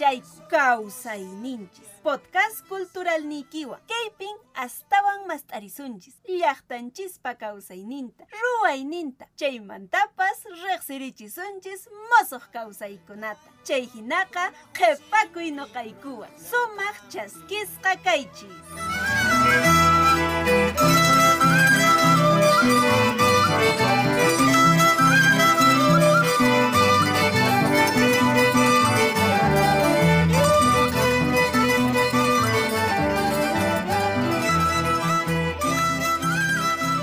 imaynalla. Ñankaypiña kashayku kawsayninchis. Podcast cultural nikiwa. Kaypin astawan mast'arisunchis. Llaqtanchispa kawsayninta, ruwayninta. Chaymantapas riqsirichisunchis mosuq kawsaykunata. Chay hinaqa qhipakuy noqaykuwan. Sumaq chaskisqa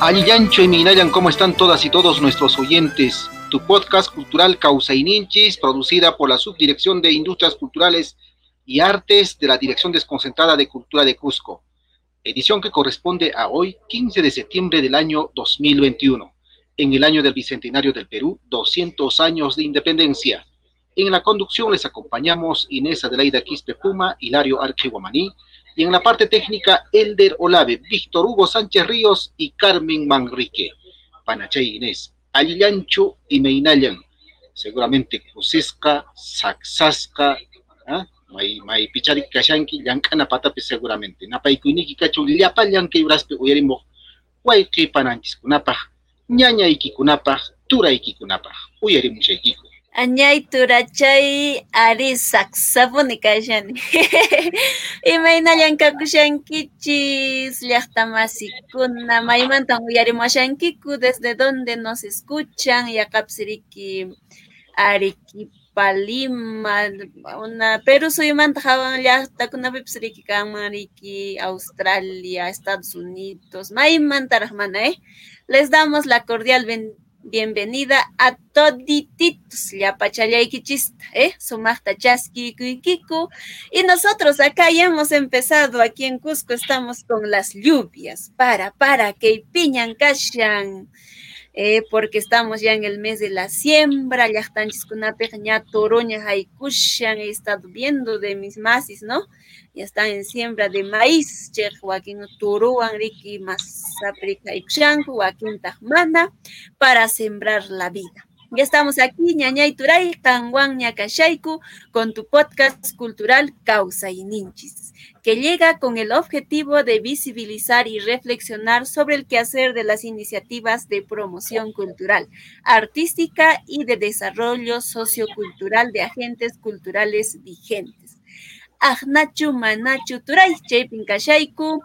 kaychis. Yancho y Minayan, ¿cómo están todas y todos nuestros oyentes? Tu podcast cultural Causa y Ninchis, producida por la Subdirección de Industrias Culturales y Artes de la Dirección Desconcentrada de Cultura de Cusco. Edición que corresponde a hoy, 15 de septiembre del año 2021, en el año del Bicentenario del Perú, 200 años de independencia. En la conducción les acompañamos Inés Adelaida Quispe Puma, Hilario Archeguamaní, y en la parte técnica, Elder Olave, Víctor Hugo Sánchez Ríos y Carmen Manrique. Panachay Inés, Alillancho y Meinayan. Seguramente Cusesca, Saxasca, ¿ah? May, may pichari kashanki, llankana patapi seguramente. Napaykuiniki kachu llapa llanki uraspe uyarimo. Wayki pananchis kunapaj, ñaña ikikunapaj, tura ikikunapaj. Uyarimushaykiku. Añay turachay ari saksapuni kashani. Imaynayan kakushankichis llaqta masikuna maymantan uyarimashankiku desde donde nos escuchan yaqapsiriki Arequipa, Lima, una Perú suymanta hawan llaqtakunapipis riki kanman riki Australia, Estados Unidos, maymantaraq mana eh. Les damos la cordial bendición bienvenida a todititos, yapachallaykichista, ¿eh? Sumachta chasquikuykiku. Y nosotros acá ya hemos empezado, aquí en Cusco estamos con las lluvias, para, para, que piñan, cashan, eh, porque estamos ya en el mes de la siembra, ya están chiscunape, ya toroña, haikushan, he estado viendo de mis masis, ¿no? Ya están en siembra de maíz, che, Joaquín Turuan, Riki, Masaprica y Joaquín Tajmana, para sembrar la vida. Ya estamos aquí, Ñañay Turay, Tanguan Ñacashaiku, con tu podcast cultural Causa y Ninchis, que llega con el objetivo de visibilizar y reflexionar sobre el quehacer de las iniciativas de promoción cultural, artística y de desarrollo sociocultural de agentes culturales vigentes. Ajnachu Manachu Turay, Chepin Kashaiku.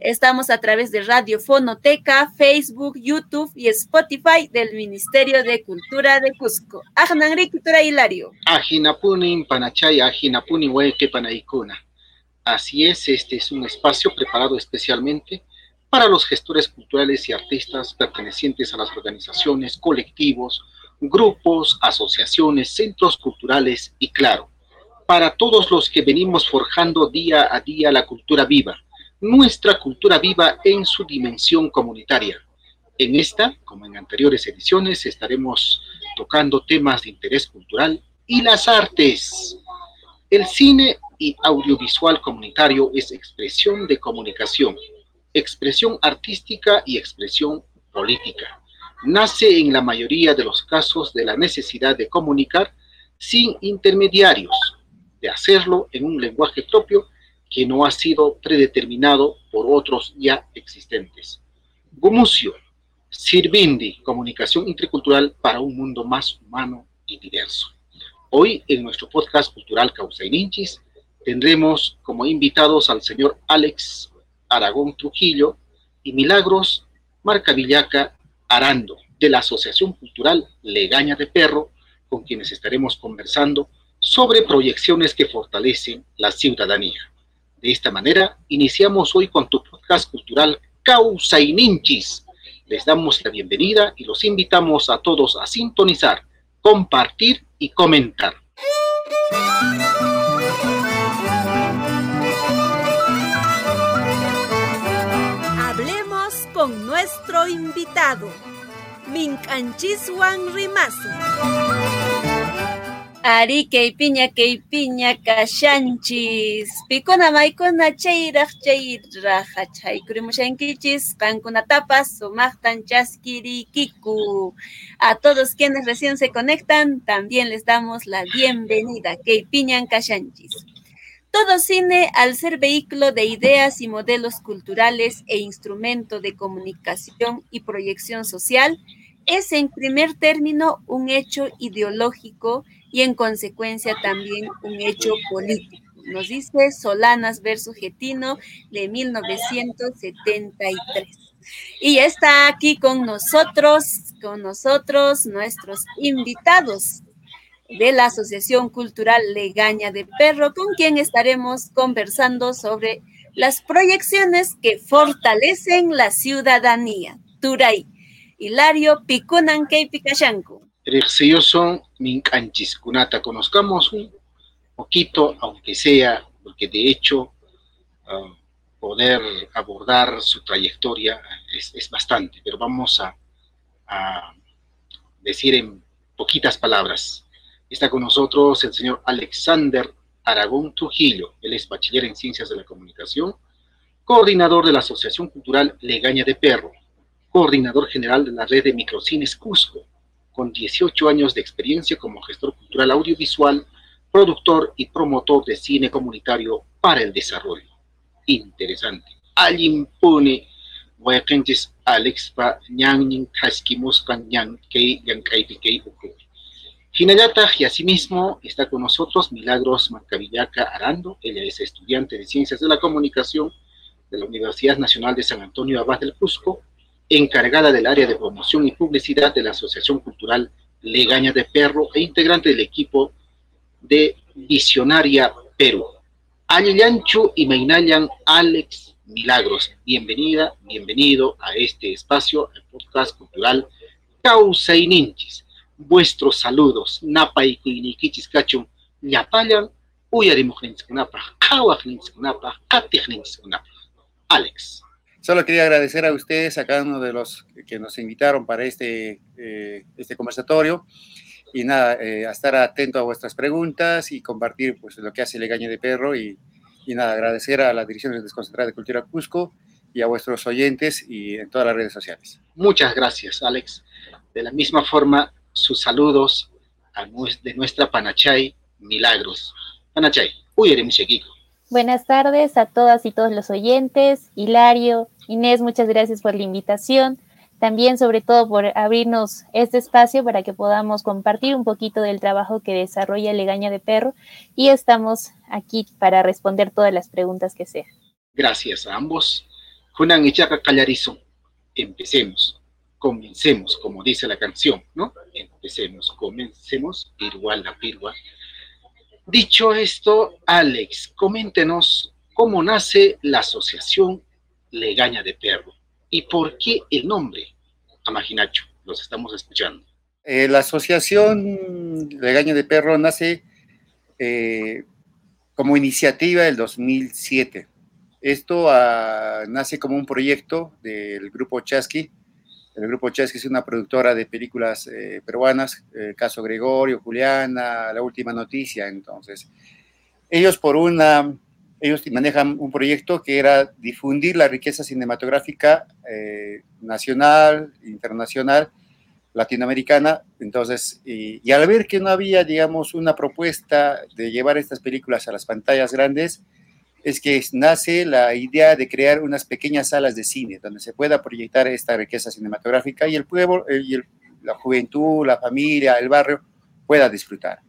Estamos a través de Radio Fonoteca, Facebook, YouTube y Spotify del Ministerio de Cultura de Cusco. Ajnanriki Turay Hilario. Ajinapunin Panachay, Ajinapuni Hueque Panaicuna. Así es, este es un espacio preparado especialmente para los gestores culturales y artistas pertenecientes a las organizaciones, colectivos, grupos, asociaciones, centros culturales y, claro, para todos los que venimos forjando día a día la cultura viva, nuestra cultura viva en su dimensión comunitaria. En esta, como en anteriores ediciones, estaremos tocando temas de interés cultural y las artes. El cine y audiovisual comunitario es expresión de comunicación, expresión artística y expresión política. Nace en la mayoría de los casos de la necesidad de comunicar sin intermediarios, de hacerlo en un lenguaje propio que no ha sido predeterminado por otros ya existentes. Gumucio, Sirvindi, comunicación intercultural para un mundo más humano y diverso. Hoy en nuestro podcast cultural Causa y Ninchis tendremos como invitados al señor Alex Aragón Trujillo y Milagros Marcavillaca Arando de la Asociación Cultural Legaña de Perro, con quienes estaremos conversando sobre proyecciones que fortalecen la ciudadanía. De esta manera, iniciamos hoy con tu podcast cultural Causa y Ninchis. Les damos la bienvenida y los invitamos a todos a sintonizar, compartir y comentar. Hablemos con nuestro invitado, Minchanchis Rimasu. Ari kaypiña kaypiña kashanchis. Pikuna maykuna chayraq chayraq hachaykurimushankichis qankunatapas sumaqtan chaskirikiku. A todos quienes recién se conectan, también les damos la bienvenida. Kaypiñan kashanchis. Todo cine, al ser vehículo de ideas y modelos culturales e instrumento de comunicación y proyección social, es en primer término un hecho ideológico y en consecuencia también un hecho político. Nos dice Solanas versus Getino de 1973. Y está aquí con nosotros, con nosotros nuestros invitados de la Asociación Cultural Legaña de Perro, con quien estaremos conversando sobre las proyecciones que fortalecen la ciudadanía. Turay, Hilario Picunan Picachanco precioso Kunata. Conozcamos un poquito, aunque sea, porque de hecho ah, poder abordar su trayectoria es, bastante, pero vamos a, a, decir en poquitas palabras. Está con nosotros el señor Alexander Aragón Trujillo, él es bachiller en Ciencias de la Comunicación, coordinador de la Asociación Cultural Legaña de Perro, coordinador general de la red de microcines Cusco, con 18 años de experiencia como gestor cultural audiovisual, productor y promotor de cine comunitario para el desarrollo. Interesante. Alimpone Guayacanches Alexpa Ñangnin Kaskimuskan Ñang Kei Yankaipi Kei Hinayata y asimismo está con nosotros Milagros Macavillaca Arando. Ella es estudiante de Ciencias de la Comunicación de la Universidad Nacional de San Antonio Abad del Cusco encargada del área de promoción y publicidad de la Asociación Cultural Legaña de Perro e integrante del equipo de Visionaria Perú. Alianchu y Meinayan Alex Milagros, bienvenida, bienvenido a este espacio, el podcast cultural Causa y Ninchis. Vuestros saludos, Napa y Kuinikichis Kachum, Yapayan, Uyarimujenitskunapa, Kawajnintskunapa, Katijnintskunapa. Alex. Solo quería agradecer a ustedes, a cada uno de los que nos invitaron para este, eh, este conversatorio y nada, eh, a estar atento a vuestras preguntas y compartir pues, lo que hace Legaña de Perro y, y nada, agradecer a la Dirección Desconcentrada de Cultura Cusco y a vuestros oyentes y en todas las redes sociales. Muchas gracias, Alex. De la misma forma, sus saludos a de nuestra Panachay Milagros. Panachay, uy, chiquito. Buenas tardes a todas y todos los oyentes. Hilario, Inés, muchas gracias por la invitación. También, sobre todo, por abrirnos este espacio para que podamos compartir un poquito del trabajo que desarrolla Legaña de Perro. Y estamos aquí para responder todas las preguntas que sean. Gracias a ambos. Junan y Chaca Callarizo. Empecemos. Comencemos, como dice la canción, ¿no? Empecemos, comencemos. Pirua la pirua Dicho esto, Alex, coméntenos cómo nace la Asociación Legaña de Perro y por qué el nombre Amaginacho. Los estamos escuchando. Eh, la Asociación Legaña de Perro nace eh, como iniciativa del 2007. Esto ah, nace como un proyecto del grupo Chasqui, el grupo Chesky es una productora de películas eh, peruanas, el caso Gregorio, Juliana, La Última Noticia. Entonces, ellos por una, ellos manejan un proyecto que era difundir la riqueza cinematográfica eh, nacional, internacional, latinoamericana. Entonces, y, y al ver que no había, digamos, una propuesta de llevar estas películas a las pantallas grandes, es que nace la idea de crear unas pequeñas salas de cine donde se pueda proyectar esta riqueza cinematográfica y el pueblo, eh, y la juventud, la familia, el barrio pueda disfrutar.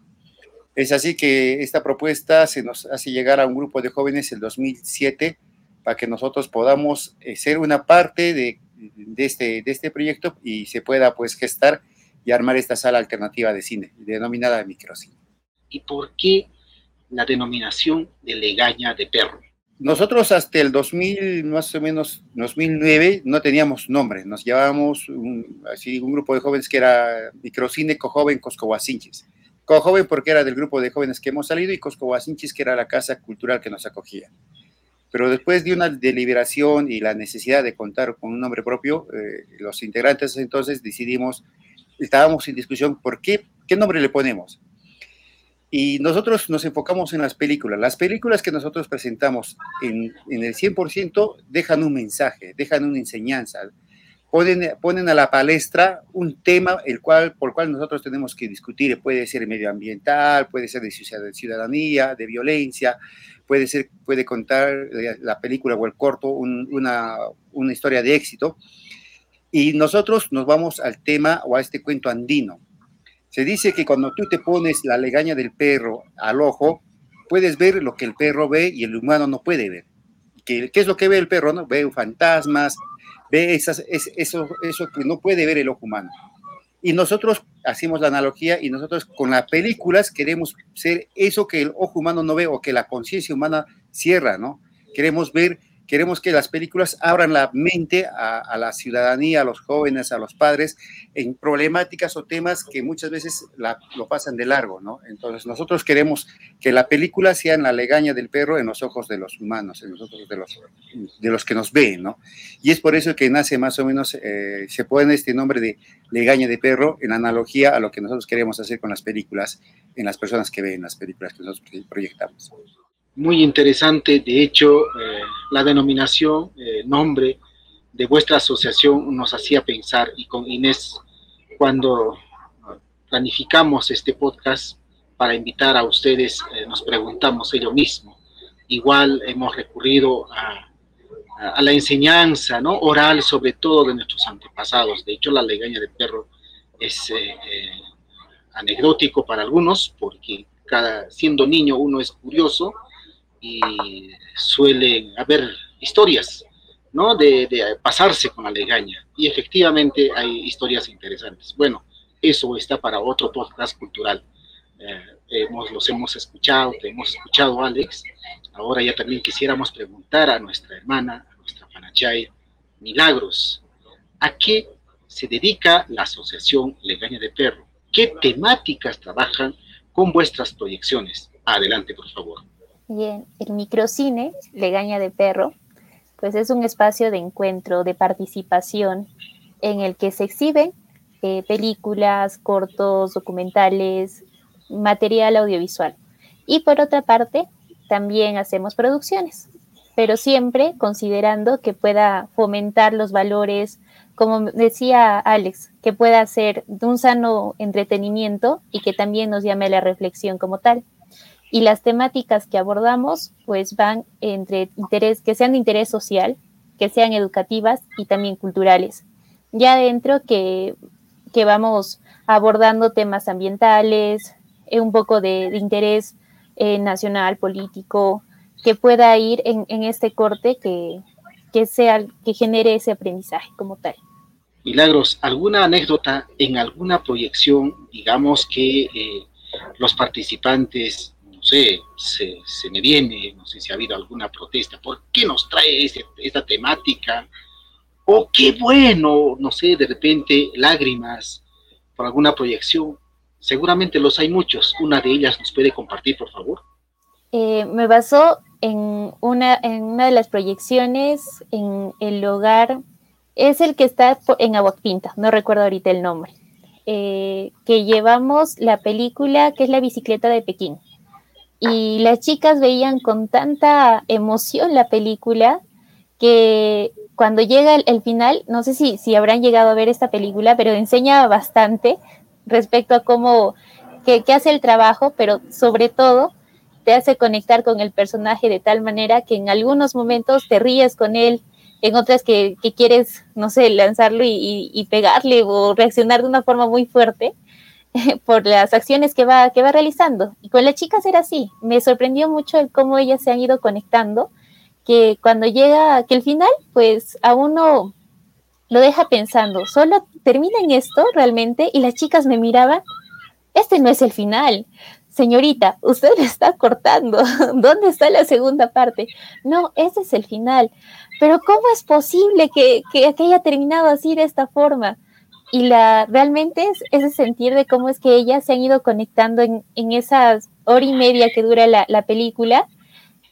Es así que esta propuesta se nos hace llegar a un grupo de jóvenes el 2007 para que nosotros podamos eh, ser una parte de, de, este, de este proyecto y se pueda pues gestar y armar esta sala alternativa de cine, denominada microcine. ¿Y por qué la denominación de legaña de perro. Nosotros hasta el 2000, más o menos 2009, no teníamos nombre. Nos llamábamos un, así, un grupo de jóvenes que era Microcine Cojoven Coscohuacinchis. Cojoven porque era del grupo de jóvenes que hemos salido y Coscohuacinchis que era la casa cultural que nos acogía. Pero después de una deliberación y la necesidad de contar con un nombre propio, eh, los integrantes entonces decidimos, estábamos en discusión por qué, qué nombre le ponemos Y nosotros nos enfocamos en las películas. Las películas que nosotros presentamos en, en el 100% dejan un mensaje, dejan una enseñanza, ponen, ponen a la palestra un tema el cual, por el cual nosotros tenemos que discutir. Puede ser medioambiental, puede ser de ciudadanía, de violencia, puede, ser, puede contar la película o el corto una, una historia de éxito. Y nosotros nos vamos al tema o a este cuento andino se dice que cuando tú te pones la legaña del perro al ojo, puedes ver lo que el perro ve y el humano no puede ver. ¿Qué, es lo que ve el perro? No? Ve fantasmas, ve esas, eso, eso que no puede ver el ojo humano. Y nosotros hacemos la analogía y nosotros con las películas queremos ser eso que el ojo humano no ve o que la conciencia humana cierra, ¿no? Queremos ver Queremos que las películas abran la mente a, la ciudadanía, a los jóvenes, a los padres, en problemáticas o temas que muchas veces lo pasan de largo, ¿no? Entonces nosotros queremos que la película sea en la legaña del perro en los ojos de los humanos, en los ojos de los, de los que nos ven, ¿no? Y es por eso que nace más o menos, eh, se pone este nombre de legaña de perro en analogía a lo que nosotros queremos hacer con las películas, en las personas que ven las películas que nosotros proyectamos muy interesante. De hecho, eh, la denominación, eh, nombre de vuestra asociación nos hacía pensar y con Inés, cuando planificamos este podcast para invitar a ustedes, eh, nos preguntamos ello mismo. Igual hemos recurrido a, la enseñanza ¿no? oral, sobre todo de nuestros antepasados. De hecho, la legaña del perro es anecdótico para algunos, porque cada, siendo niño uno es curioso y suelen haber historias, ¿no? De, pasarse con la legaña. Y efectivamente hay historias interesantes. Bueno, eso está para otro podcast cultural. Eh, hemos, los hemos escuchado, te hemos escuchado, Alex. Ahora ya también quisiéramos preguntar a nuestra hermana, a nuestra Panachay, Milagros, ¿a qué se dedica la Asociación Legaña de Perro? ¿Qué temáticas trabajan con vuestras proyecciones? Adelante, por favor. Bien, el microcine, Legaña de Perro, pues es un espacio de encuentro, de participación, en el que se exhiben eh, películas, cortos, documentales, material audiovisual. Y por otra parte, también hacemos producciones, pero siempre considerando que pueda fomentar los valores, como decía Alex, que pueda ser de un sano entretenimiento y que también nos llame a la reflexión como tal y las temáticas que abordamos pues van entre interés, que sean de interés social, que sean educativas y también culturales. Ya adentro que, que vamos abordando temas ambientales, eh, un poco de, interés eh, nacional, político, que pueda ir en, en este corte que, que, sea, que genere ese aprendizaje como tal. Milagros, ¿alguna anécdota en alguna proyección, digamos que eh, los participantes sé, se, me viene, no sé si ha habido alguna protesta, ¿por qué nos trae esta temática? O qué bueno, no sé, de repente lágrimas por alguna proyección. Seguramente los hay muchos. Una de ellas nos puede compartir, por favor. Eh, me basó en una, en una de las proyecciones en el hogar, es el que está en Aguaquinta, no recuerdo ahorita el nombre, eh, que llevamos la película que es La bicicleta de Pekín y las chicas veían con tanta emoción la película que cuando llega el, final, no sé si, si habrán llegado a ver esta película, pero enseña bastante respecto a cómo, que, hace el trabajo, pero sobre todo te hace conectar con el personaje de tal manera que en algunos momentos te ríes con él, en otras que, quieres, no sé, lanzarlo y, y, pegarle o reaccionar de una forma muy fuerte. por las acciones que va, que va realizando. Y con las chicas era así. Me sorprendió mucho el cómo ellas se han ido conectando, que cuando llega, que el final, pues a uno lo deja pensando, solo termina en esto realmente y las chicas me miraban, este no es el final. Señorita, usted le está cortando. ¿Dónde está la segunda parte? No, ese es el final. Pero ¿cómo es posible que, que, que haya terminado así de esta forma? Y la realmente es ese sentir de cómo es que ellas se han ido conectando en, en esas hora y media que dura la, la película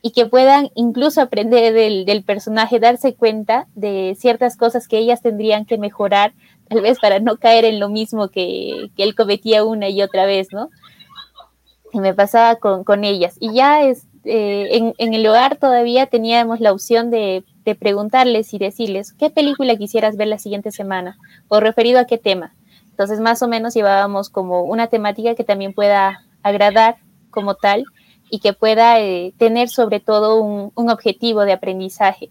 y que puedan incluso aprender del, del, personaje, darse cuenta de ciertas cosas que ellas tendrían que mejorar, tal vez para no caer en lo mismo que, que él cometía una y otra vez, ¿no? y me pasaba con, con ellas. Y ya es, eh, en, en, el hogar todavía teníamos la opción de, de, preguntarles y decirles qué película quisieras ver la siguiente semana o referido a qué tema. Entonces, más o menos llevábamos como una temática que también pueda agradar como tal y que pueda eh, tener sobre todo un, objetivo de aprendizaje.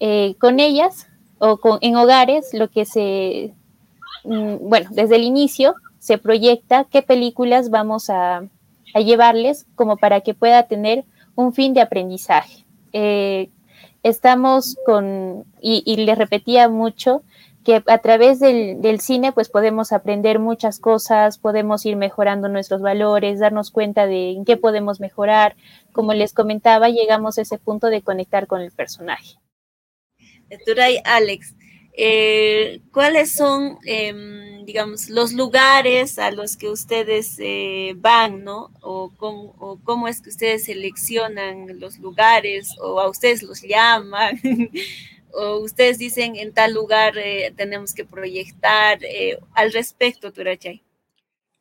Eh, con ellas o con, en hogares, lo que se, mm, bueno, desde el inicio se proyecta qué películas vamos a, a llevarles como para que pueda tener un fin de aprendizaje. Eh, estamos con, y, les repetía mucho, que a través del, del, cine pues podemos aprender muchas cosas, podemos ir mejorando nuestros valores, darnos cuenta de en qué podemos mejorar. Como les comentaba, llegamos a ese punto de conectar con el personaje. Turay Alex, eh, ¿cuáles son, eh, digamos, los lugares a los que ustedes eh, van, ¿no? O cómo, cómo, es que ustedes seleccionan los lugares, o a ustedes los llaman, o ustedes dicen en tal lugar eh, tenemos que proyectar al respecto, Turachay.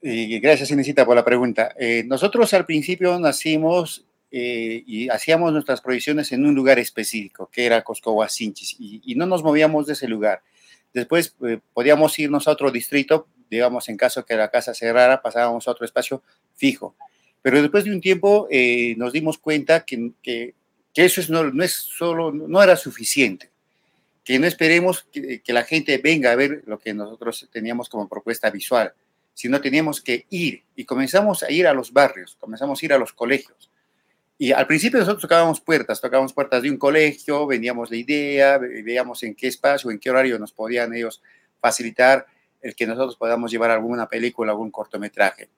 gracias, Inesita, por la pregunta. Nosotros al principio nacimos eh, y hacíamos nuestras proyecciones en un lugar específico, que era Coscohuacinchis, y, y no nos movíamos de ese lugar. Después eh, podíamos irnos a otro distrito, digamos, en caso que la casa cerrara, pasábamos a otro espacio fijo. Pero después de un tiempo eh, nos dimos cuenta que, eso es, no, no, es solo, no era suficiente, que no esperemos que, que la gente venga a ver lo que nosotros teníamos como propuesta visual, sino teníamos que ir y comenzamos a ir a los barrios, comenzamos a ir a los colegios y al principio nosotros tocábamos puertas, tocábamos puertas de un colegio, vendíamos la idea, veíamos en qué espacio, en qué horario nos podían ellos facilitar el que nosotros podamos llevar alguna película, algún cortometraje.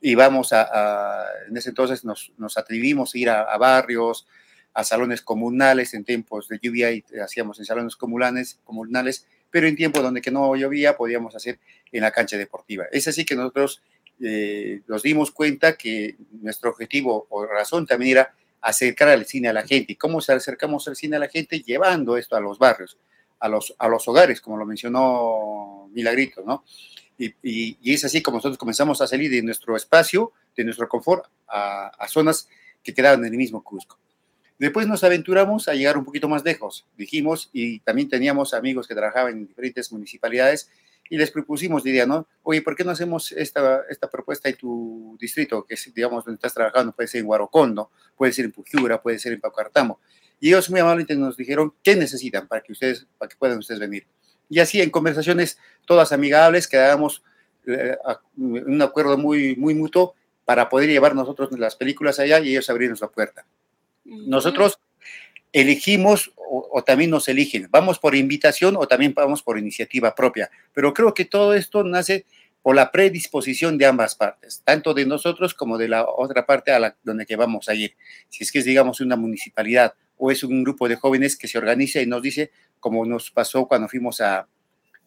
Y vamos a, en ese entonces nos, nos atrevimos a ir a, barrios, a salones comunales, en tiempos de lluvia hacíamos en salones comunales, comunales, pero en tiempos donde que no llovía podíamos hacer en la cancha deportiva. Es así que nosotros eh, nos dimos cuenta que nuestro objetivo o razón también era acercar al cine a la gente. ¿Y cómo se acercamos al cine a la gente? Llevando esto a los barrios, a los, a los hogares, como lo mencionó Milagrito, ¿no? Y, y, y, es así como nosotros comenzamos a salir de nuestro espacio, de nuestro confort, a, a zonas que quedaban en el mismo Cusco. Después nos aventuramos a llegar un poquito más lejos, dijimos, y también teníamos amigos que trabajaban en diferentes municipalidades, y les propusimos idea, ¿no? Oye, ¿por qué no hacemos esta, esta propuesta en tu distrito, que es, digamos, donde estás trabajando? Puede ser en Huarocondo, puede ser en Pujiura, puede ser en Pacartamo. Y ellos muy amablemente nos dijeron qué necesitan para que ustedes, para que puedan ustedes venir. Y así en conversaciones todas amigables quedábamos eh, un acuerdo muy, muy mutuo para poder llevar nosotros las películas allá y ellos abrirnos la puerta. Nosotros elegimos o, también nos eligen. Vamos por invitación o también vamos por iniciativa propia. Pero creo que todo esto nace por la predisposición de ambas partes, tanto de nosotros como de la otra parte a la donde que vamos a ir. Si es que es, digamos, una municipalidad o es un grupo de jóvenes que se organiza y nos dice, como nos pasó cuando fuimos a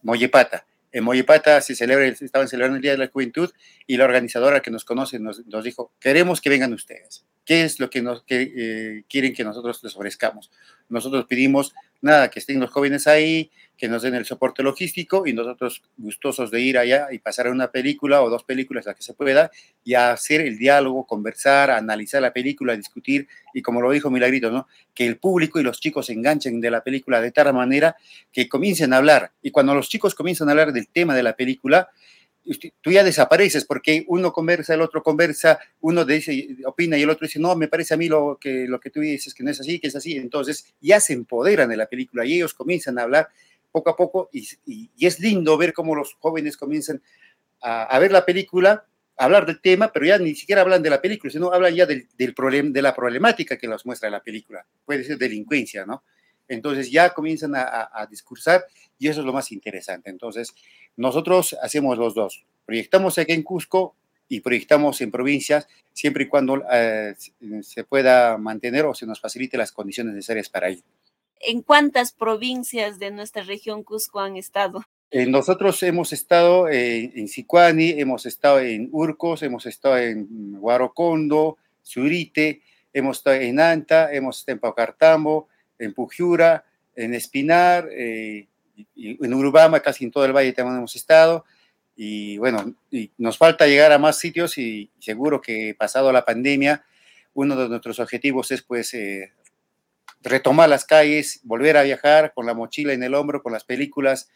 Mollepata. En Mollepata se celebra, estaban celebrando el Día de la Juventud y la organizadora que nos conoce nos, nos dijo, queremos que vengan ustedes. ¿Qué es lo que, nos, que eh, quieren que nosotros les ofrezcamos? Nosotros pedimos, nada, que estén los jóvenes ahí, que nos den el soporte logístico y nosotros gustosos de ir allá y pasar una película o dos películas, la que se pueda, y hacer el diálogo, conversar, analizar la película, discutir, y como lo dijo Milagrito, ¿no? que el público y los chicos se enganchen de la película de tal manera que comiencen a hablar. Y cuando los chicos comienzan a hablar del tema de la película, tú ya desapareces porque uno conversa, el otro conversa, uno dice, opina y el otro dice, no, me parece a mí lo que, lo que tú dices que no es así, que es así. Entonces ya se empoderan de la película y ellos comienzan a hablar poco a poco y, y, y es lindo ver cómo los jóvenes comienzan a, a, ver la película, a hablar del tema, pero ya ni siquiera hablan de la película, sino hablan ya del, del problem, de la problemática que nos muestra la película. Puede ser delincuencia, ¿no? Entonces ya comienzan a, a, a discursar y eso es lo más interesante. Entonces, nosotros hacemos los dos. Proyectamos aquí en Cusco y proyectamos en provincias siempre y cuando eh, se pueda mantener o se nos facilite las condiciones necesarias para ello. ¿En cuántas provincias de nuestra región Cusco han estado? Eh, nosotros hemos estado eh, en Sicuani, hemos estado en Urcos, hemos estado en Huarocondo, Surite, hemos estado en Anta, hemos estado en Paucartambo, en Pujiura, en Espinar, eh, en Urubama, casi en todo el valle también hemos estado, Y bueno, y nos falta llegar a más sitios y seguro que pasado la pandemia, uno de nuestros objetivos es pues eh, retomar las calles, volver a viajar con la mochila en el hombro, con las películas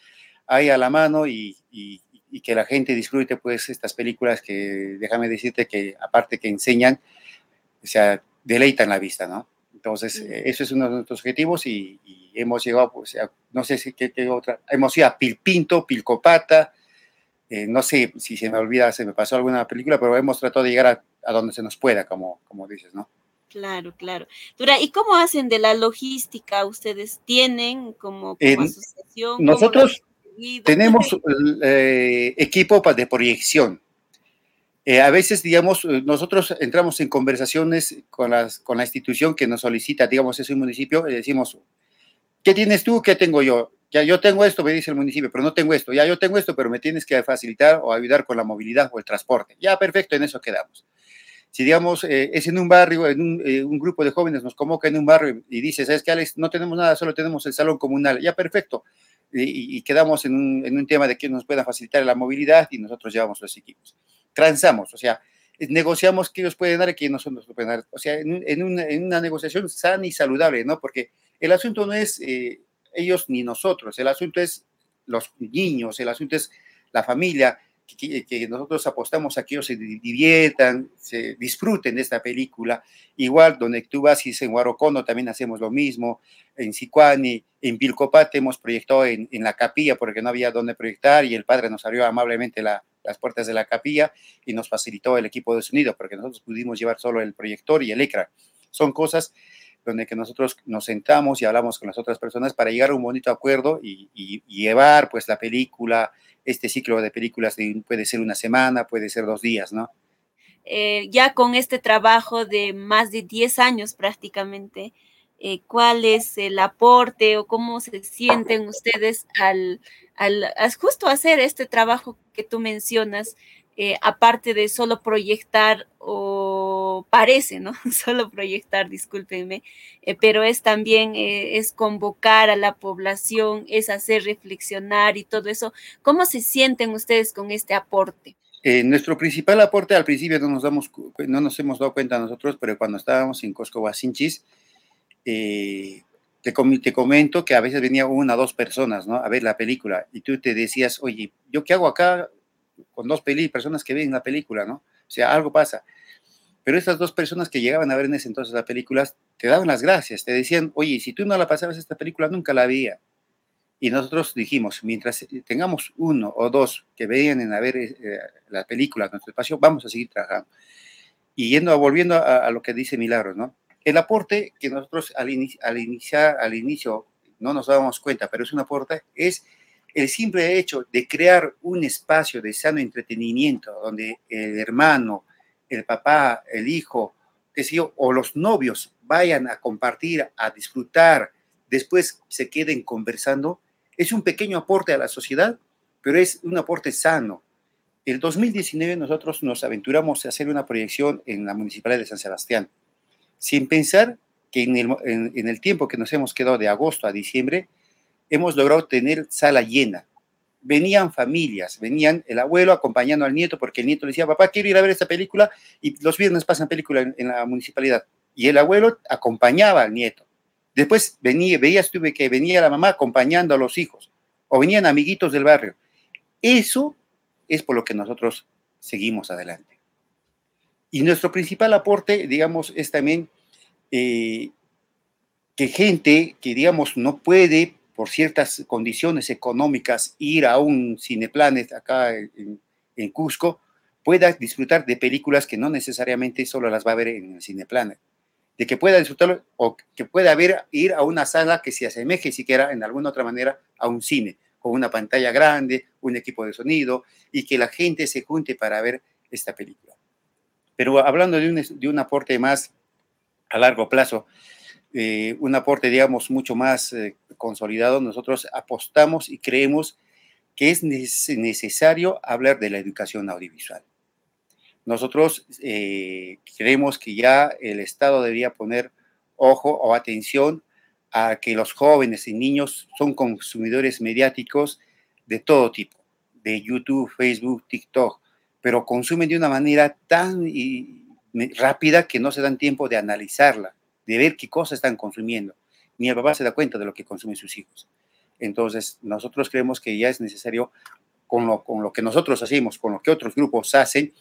ahí a la mano y, y, que la gente disfrute pues estas películas que déjame decirte que aparte que enseñan, o sea, deleitan la vista, ¿no? Entonces, eh, eso es uno de nuestros objetivos y, hemos llegado, pues, no sé si qué, otra, hemos ido a Pilpinto, Pilcopata, eh, no sé si se me olvida, se me pasó alguna película, pero hemos tratado de llegar a, donde se nos pueda, como, como dices, ¿no? Claro, claro. Dura, ¿y cómo hacen de la logística? ¿Ustedes tienen como, asociación? Nosotros tenemos eh, equipo de proyección. Eh, a veces, digamos, nosotros entramos en conversaciones con, las, con la institución que nos solicita, digamos, ese municipio, y decimos, ¿qué tienes tú? ¿Qué tengo yo? ya yo tengo esto, me dice el municipio, pero no tengo esto, ya yo tengo esto, pero me tienes que facilitar o ayudar con la movilidad o el transporte. Ya, perfecto, en eso quedamos. Si, digamos, eh, es en un barrio, en eh, un, grupo de jóvenes nos convoca en un barrio y dice, ¿sabes qué, Alex? No tenemos nada, solo tenemos el salón comunal. Ya, perfecto. Y, quedamos en un, un, tema de que nos puedan facilitar la movilidad y nosotros llevamos los equipos. Transamos, o sea, negociamos que ellos pueden dar y que nosotros pueden dar. O sea, en, en, una, en, una, negociación sana y saludable, ¿no? Porque el asunto no es... Eh, ellos ni nosotros. El asunto es los niños, el asunto es la familia, que, nosotros apostamos a que ellos se diviertan, se disfruten de esta película. Igual, donde tú vas y en Huarocono también hacemos lo mismo, en Sicuani, en Vilcopate hemos proyectado en, la capilla porque no había dónde proyectar y el padre nos abrió amablemente las puertas de la capilla y nos facilitó el equipo de sonido porque nosotros pudimos llevar solo el proyector y el ecran. Son cosas donde que nosotros nos sentamos y hablamos con las otras personas para llegar a un bonito acuerdo y, llevar pues la película, este ciclo de películas puede ser una semana, puede ser dos días, ¿no? Eh, ya con este trabajo de más de 10 años prácticamente, eh, ¿cuál es el aporte o cómo se sienten ustedes al, al, al justo hacer este trabajo que tú mencionas? Eh, aparte de solo proyectar o parece, ¿no? Solo proyectar, discúlpenme, eh, pero es también, eh, es convocar a la población, es hacer reflexionar y todo eso. ¿Cómo se sienten ustedes con este aporte? nuestro principal aporte al principio no nos, damos, no nos hemos dado cuenta nosotros, pero cuando estábamos en Cosco Guasinchis, te, te, comento que a veces venía una o dos personas ¿no? a ver la película y tú te decías, oye, ¿yo qué hago acá? con dos personas que ven la película, ¿no? O sea, algo pasa. Pero estas dos personas que llegaban a ver en ese entonces la película te daban las gracias, te decían, oye, si tú no la pasabas esta película, nunca la veía. Y nosotros dijimos, mientras tengamos uno o dos que veían en a ver eh, la película nuestro espacio, vamos a seguir trabajando. Y yendo, volviendo a, lo que dice Milagros, ¿no? El aporte que nosotros al, al, iniciar, al inicio no nos dábamos cuenta, pero es un aporte, es el simple hecho de crear un espacio de sano entretenimiento donde el hermano, el papá, el hijo, qué sé o los novios vayan a compartir, a disfrutar, después se queden conversando, es un pequeño aporte a la sociedad, pero es un aporte sano. El 2019 nosotros nos aventuramos a hacer una proyección en la Municipalidad de San Sebastián, sin pensar que en el, tiempo que nos hemos quedado de agosto a diciembre, hemos logrado tener sala llena. Venían familias, venían el abuelo acompañando al nieto porque el nieto le decía, papá, quiero ir a ver esta película y los viernes pasan película en, la municipalidad. Y el abuelo acompañaba al nieto. Después venía, veías tú que venía la mamá acompañando a los hijos o venían amiguitos del barrio. Eso es por lo que nosotros seguimos adelante. Y nuestro principal aporte, digamos, es también eh, que gente que, digamos, no puede por ciertas condiciones económicas ir a un Cineplanet acá en, Cusco, pueda disfrutar de películas que no necesariamente solo las va a ver en el Cineplanet. De que pueda disfrutar o que pueda ver, ir a una sala que se asemeje siquiera en alguna otra manera a un cine, con una pantalla grande, un equipo de sonido y que la gente se junte para ver esta película. Pero hablando de un, de un aporte más a largo plazo, eh, un aporte, digamos, mucho más eh, consolidado, nosotros apostamos y creemos que es necesario hablar de la educación audiovisual. Nosotros eh, creemos que ya el Estado debería poner ojo o atención a que los jóvenes y niños son consumidores mediáticos de todo tipo, de YouTube, Facebook, TikTok, pero consumen de una manera tan rápida que no se dan tiempo de analizarla, de ver qué cosas están consumiendo. Ni el papá se da cuenta de lo que consumen sus hijos. Entonces, nosotros creemos que ya es necesario, con lo, con lo que nosotros hacemos, con lo que otros grupos hacen,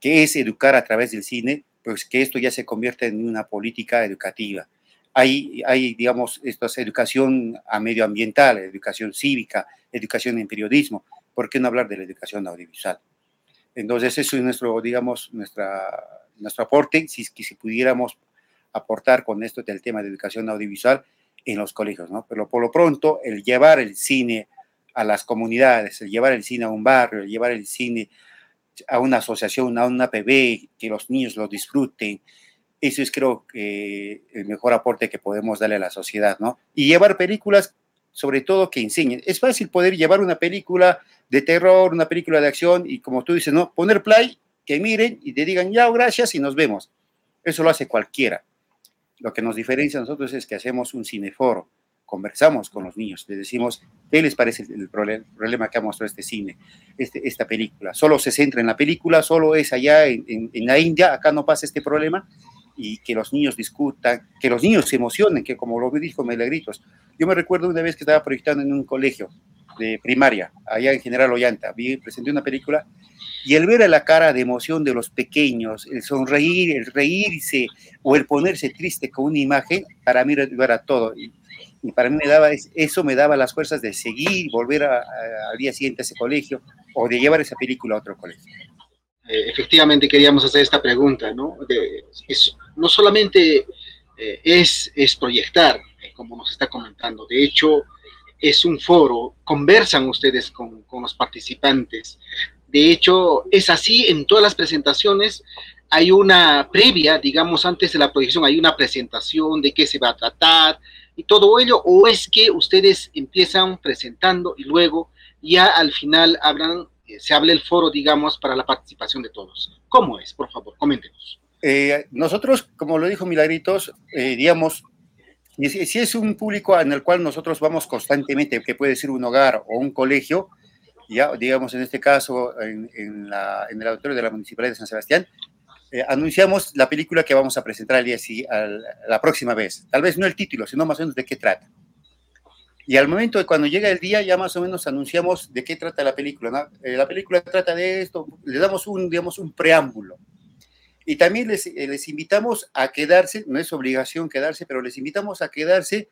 que es educar a través del cine, pues que esto ya se convierta en una política educativa. Hay, hay, digamos, esto es educación a medioambiental, educación cívica, educación en periodismo. ¿Por qué no hablar de la educación audiovisual? Entonces, eso es nuestro, digamos, nuestra, nuestro aporte, si, si pudiéramos aportar con esto del tema de educación audiovisual en los colegios, ¿no? Pero por lo pronto, el llevar el cine a las comunidades, el llevar el cine a un barrio, el llevar el cine a una asociación, a una PB, que los niños lo disfruten, eso es creo que el mejor aporte que podemos darle a la sociedad, ¿no? Y llevar películas, sobre todo, que enseñen. Es fácil poder llevar una película de terror, una película de acción y como tú dices, ¿no? Poner play, que miren y te digan, ya, gracias y nos vemos. Eso lo hace cualquiera. Lo que nos diferencia nosotros es que hacemos un cineforo, conversamos con los niños, les decimos, ¿qué les parece el problema que ha mostrado este cine, este, esta película? Solo se centra en la película, solo es allá en, en la India, acá no pasa este problema, y que los niños discutan, que los niños se emocionen, que como lo dijo Melagritos. Yo me recuerdo una vez que estaba proyectando en un colegio de primaria, allá en General Ollanta, vi, presenté una película y el ver a la cara de emoción de los pequeños, el sonreír, el reírse o el ponerse triste con una imagen, para mí era todo. Y, para mí me daba, eso me daba las fuerzas de seguir, volver al día siguiente a ese colegio o de llevar esa película a otro colegio. Eh, efectivamente queríamos hacer esta pregunta, ¿no? no solamente eh, es, es proyectar, eh, como nos está comentando, de hecho es un foro, conversan ustedes con, con los participantes. De hecho, es así en todas las presentaciones, hay una previa, digamos, antes de la proyección, hay una presentación de qué se va a tratar y todo ello, o es que ustedes empiezan presentando y luego ya al final hablan se hable el foro, digamos, para la participación de todos. ¿Cómo es? Por favor, coméntenos. Eh, nosotros, como lo dijo Milagritos, eh, digamos, si es un público en el cual nosotros vamos constantemente, que puede ser un hogar o un colegio, ya, digamos, en este caso, en, el auditorio de la Municipalidad de San Sebastián, eh, anunciamos la película que vamos a presentar al día, la próxima vez. Tal vez no el título, sino más o menos de qué trata. Y al momento de cuando llega el día, ya más o menos anunciamos de qué trata la película. Eh, la película trata de esto, le damos un, digamos, un preámbulo. Y también les, eh, les invitamos a quedarse, no es obligación quedarse, pero les invitamos a quedarse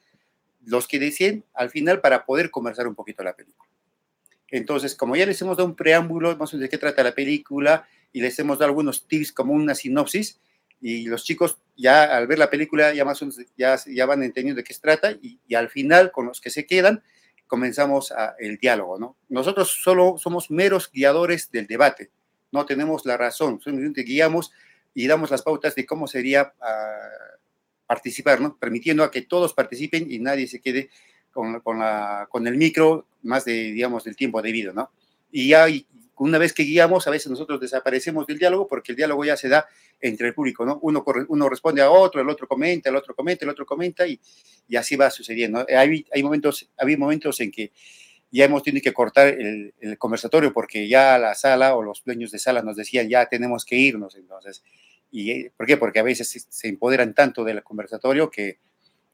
los que deseen al final para poder conversar un poquito la película. Entonces, como ya les hemos dado un preámbulo, más o menos de qué trata la película, y les hemos dado algunos tips como una sinopsis, y los chicos ya al ver la película ya más ya, ya van entendiendo de qué se trata y, y al final con los que se quedan comenzamos a, el diálogo, ¿no? Nosotros solo somos meros guiadores del debate, no tenemos la razón, simplemente guiamos y damos las pautas de cómo sería uh, participar, ¿no? Permitiendo a que todos participen y nadie se quede con, con, la, con el micro más de, digamos, del tiempo debido, ¿no? Y ya una vez que guiamos, a veces nosotros desaparecemos del diálogo porque el diálogo ya se da entre el público, ¿no? Uno, uno responde a otro, el otro comenta, el otro comenta, el otro comenta y, y así va sucediendo. Hay, hay momentos, había momentos en que ya hemos tenido que cortar el, el, conversatorio porque ya la sala o los dueños de sala nos decían ya tenemos que irnos, entonces. ¿Y por qué? Porque a veces se empoderan tanto del conversatorio que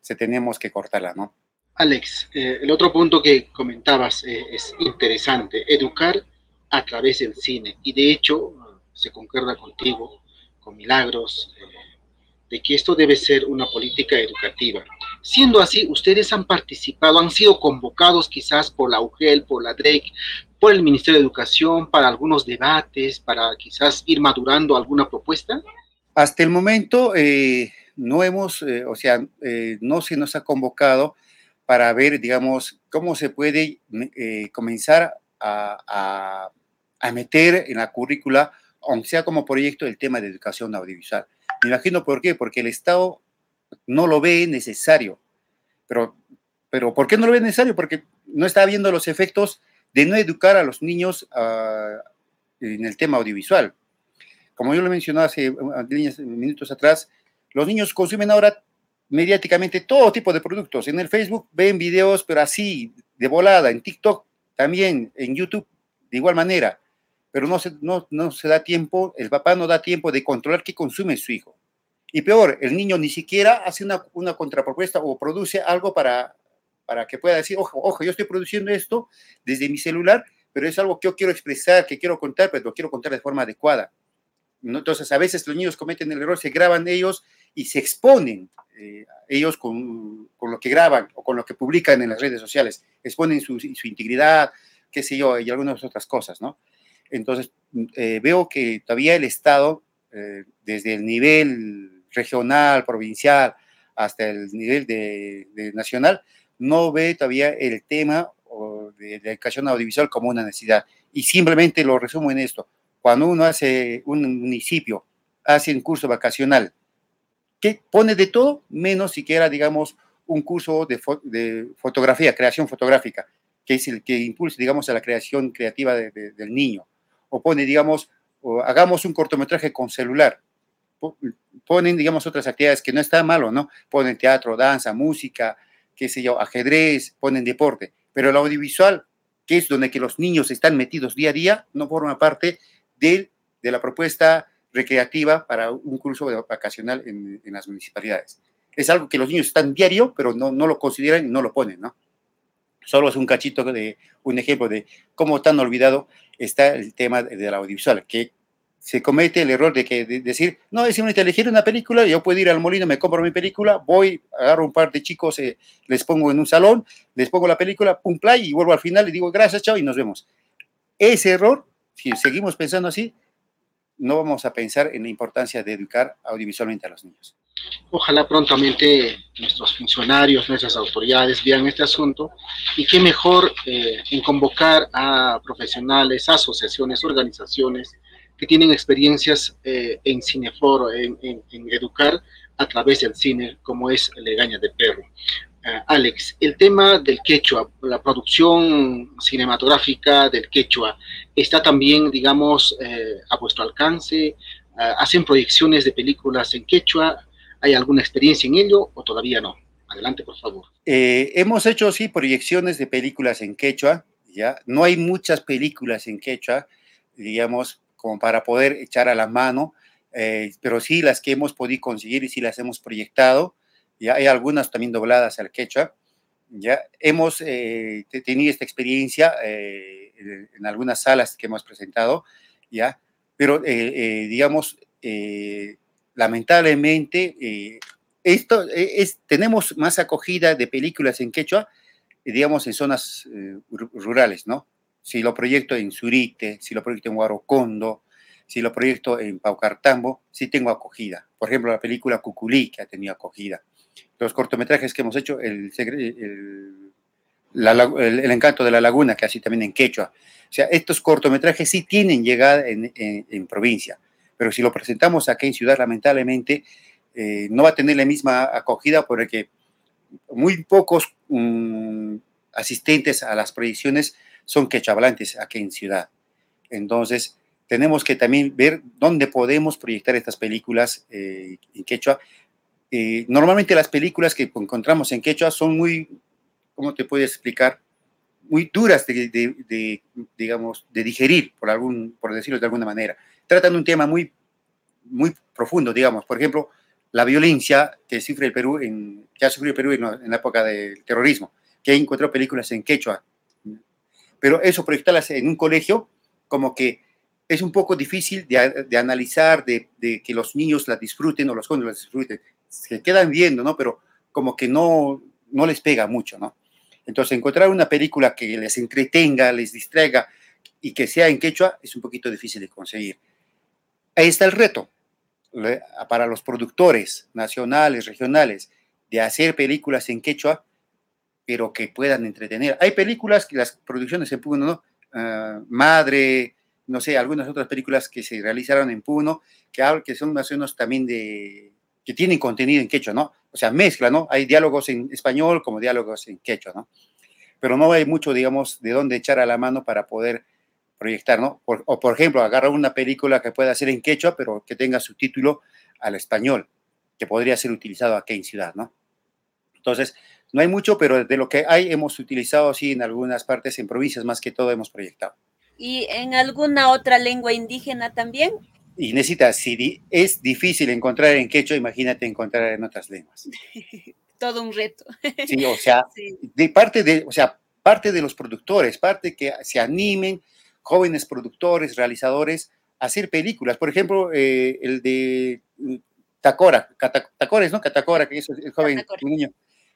se tenemos que cortarla, ¿no? Alex, eh, el otro punto que comentabas eh, es interesante, educar a través del cine. Y de hecho, se concuerda contigo, con Milagros, eh, de que esto debe ser una política educativa. Siendo así, ustedes han participado, han sido convocados quizás por la UGEL, por la DREC, por el Ministerio de Educación, para algunos debates, para quizás ir madurando alguna propuesta. Hasta el momento eh, no hemos, eh, o sea, no se nos ha convocado para ver, digamos, cómo se puede comenzar a, meter en la currícula, aunque sea como proyecto, el tema de educación audiovisual. Me imagino por qué, porque el Estado no lo ve necesario. Pero, pero ¿por qué no lo ve necesario? Porque no está viendo los efectos de no educar a los niños uh, en el tema audiovisual. Como yo lo mencioné hace minutos atrás, los niños consumen ahora mediáticamente todo tipo de productos. En el Facebook ven videos, pero así, de volada, en TikTok también, en YouTube de igual manera, pero no se, no, no se da tiempo, el papá no da tiempo de controlar qué consume su hijo. Y peor, el niño ni siquiera hace una, una contrapropuesta o produce algo para, para que pueda decir, ojo, ojo, yo estoy produciendo esto desde mi celular, pero es algo que yo quiero expresar, que quiero contar, pero lo quiero contar de forma adecuada. Entonces, a veces los niños cometen el error, se graban ellos y se exponen eh, ellos con, con, lo que graban o con lo que publican en las redes sociales, exponen su, su integridad, qué sé yo, y algunas otras cosas, ¿no? Entonces, eh, veo que todavía el Estado, eh, desde el nivel regional, provincial, hasta el nivel de, nacional, no ve todavía el tema de, de educación audiovisual como una necesidad. Y simplemente lo resumo en esto. Cuando uno hace un municipio, hace un curso vacacional, que pone de todo, menos siquiera, digamos, un curso de, fo de fotografía, creación fotográfica, que es el que impulsa, digamos, a la creación creativa de, de, del niño. O pone, digamos, o hagamos un cortometraje con celular. Ponen, digamos, otras actividades que no está malo, ¿no? Ponen teatro, danza, música, qué sé yo, ajedrez, ponen deporte. Pero el audiovisual, que es donde que los niños están metidos día a día, no forma parte de, de la propuesta recreativa para un curso vacacional en, las municipalidades. Es algo que los niños están diario, pero no, no lo consideran y no lo ponen, ¿no? Solo es un cachito de un ejemplo de cómo tan olvidado está el tema del audiovisual, que se comete el error de que de decir, no, es simplemente elegir una película, yo puedo ir al molino, me compro mi película, voy, agarro un par de chicos, eh, les pongo en un salón, les pongo la película, pum, play, y vuelvo al final y digo, gracias, chao, y nos vemos. Ese error, si seguimos pensando así, no vamos a pensar en la importancia de educar audiovisualmente a los niños. Ojalá prontamente nuestros funcionarios, nuestras autoridades vean este asunto y qué mejor eh, en convocar a profesionales, asociaciones, organizaciones, que tienen experiencias eh, en cineforo, en, en, en, educar a través del cine, como es Legaña de Perro. Uh, Alex, el tema del quechua, la producción cinematográfica del quechua, ¿está también, digamos, eh, a vuestro alcance? Uh, ¿Hacen proyecciones de películas en quechua? ¿Hay alguna experiencia en ello o todavía no? Adelante, por favor. Eh, hemos hecho, sí, proyecciones de películas en quechua, ¿ya? No hay muchas películas en quechua, digamos, como para poder echar a la mano, eh, pero sí las que hemos podido conseguir y sí las hemos proyectado. Ya hay algunas también dobladas al quechua. Ya hemos eh, tenido esta experiencia eh, en algunas salas que hemos presentado, ya, pero eh, digamos, eh, lamentablemente, esto es, tenemos más acogida de películas en quechua, digamos, en zonas rurales, ¿no? si lo proyecto en Surite, si lo proyecto en Huarocondo, si lo proyecto en Paucartambo, sí tengo acogida. Por ejemplo, la película Cuculí, que ha tenido acogida. Los cortometrajes que hemos hecho, el, el, la, el, el encanto de la laguna, que así también en Quechua. O sea, estos cortometrajes sí tienen llegada en, en, en provincia, pero si lo presentamos aquí en ciudad, lamentablemente, eh, no va a tener la misma acogida porque muy pocos um, asistentes a las proyecciones son quechabalantes aquí en ciudad. Entonces, tenemos que también ver dónde podemos proyectar estas películas eh, en quechua. Eh, normalmente las películas que encontramos en quechua son muy, ¿cómo te puedes explicar? Muy duras de, de, de, digamos, de digerir, por, algún, por decirlo de alguna manera. Tratan un tema muy, muy profundo, digamos. Por ejemplo, la violencia que sufre el Perú, en, que ha sufrido el Perú en, en la época del terrorismo, que encontró películas en quechua, pero eso proyectarlas en un colegio como que es un poco difícil de, de analizar, de, de, que los niños la disfruten o los jóvenes la disfruten. Se quedan viendo, ¿no? Pero como que no, no les pega mucho, ¿no? Entonces, encontrar una película que les entretenga, les distraiga y que sea en quechua es un poquito difícil de conseguir. Ahí está el reto para los productores nacionales, regionales, de hacer películas en quechua pero que puedan entretener. Hay películas que las producciones en Puno, ¿no? Uh, Madre, no sé, algunas otras películas que se realizaron en Puno, que, que son más o menos también de, que tienen contenido en quechua, ¿no? O sea, mezcla, ¿no? Hay diálogos en español como diálogos en quechua, ¿no? Pero no hay mucho, digamos, de dónde echar a la mano para poder proyectar, ¿no? Por, o, por ejemplo, agarrar una película que pueda ser en quechua, pero que tenga su título al español, que podría ser utilizado aquí en Ciudad, ¿no? Entonces, no hay mucho, pero de lo que hay hemos utilizado así en algunas partes, en provincias más que todo hemos proyectado. ¿Y en alguna otra lengua indígena también? Y necesita, si es difícil encontrar en quechua, imagínate encontrar en otras lenguas. Todo un reto. Sí, o sea, de parte de, o sea, parte de los productores, parte que se animen jóvenes productores, realizadores a hacer películas. Por ejemplo, eh, el de mm, Tacora, Tacora, ¿no? Catacora, que hizo el joven niño,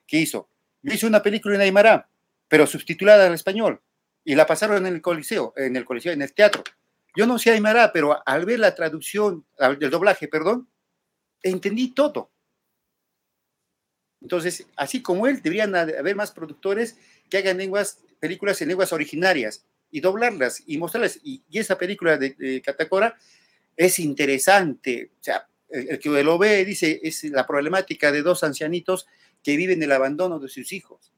que hizo. Hizo una película en Aymara, pero subtitulada al español, y la pasaron en el coliseo, en el coliseo, en el teatro. Yo no sé Aymara, pero al ver la traducción, del doblaje, perdón, entendí todo. Entonces, así como él, deberían haber más productores que hagan lenguas, películas en lenguas originarias y doblarlas y mostrarlas. Y, esa película de, Catacora es interesante. O sea, el, que lo ve dice, es la problemática de dos ancianitos que viven el abandono de sus hijos.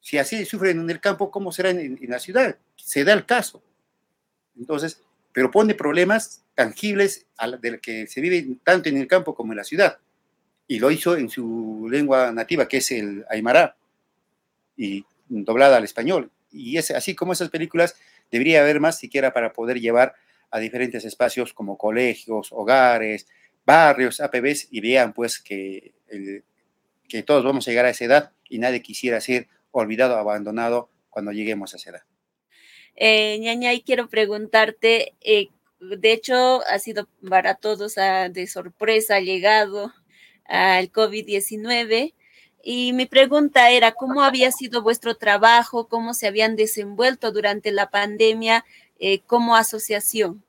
Si así sufren en el campo, ¿cómo será en, en la ciudad? Se da el caso. Entonces, pero pone problemas tangibles del que se vive tanto en el campo como en la ciudad. Y lo hizo en su lengua nativa, que es el aymara, y doblada al español. Y es así como esas películas debería haber más siquiera para poder llevar a diferentes espacios como colegios, hogares, barrios, APBs, y vean pues que, que todos vamos a llegar a esa edad y nadie quisiera ser olvidado, abandonado cuando lleguemos a esa edad. Eh, ñaña, y quiero preguntarte, eh, de hecho, ha sido para todos ah, de sorpresa llegado al COVID-19. Y mi pregunta era, ¿cómo había sido vuestro trabajo? ¿Cómo se habían desenvuelto durante la pandemia eh, como asociación?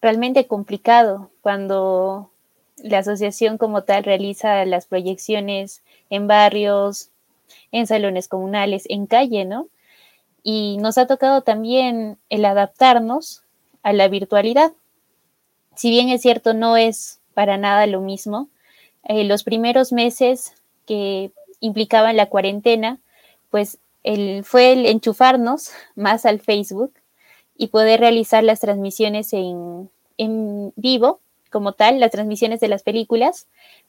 Realmente complicado cuando la asociación como tal realiza las proyecciones en barrios, en salones comunales, en calle, ¿no? Y nos ha tocado también el adaptarnos a la virtualidad. Si bien es cierto, no es para nada lo mismo, eh, los primeros meses que implicaban la cuarentena, pues el, fue el enchufarnos más al Facebook y poder realizar las transmisiones en, en vivo, como tal, las transmisiones de las películas,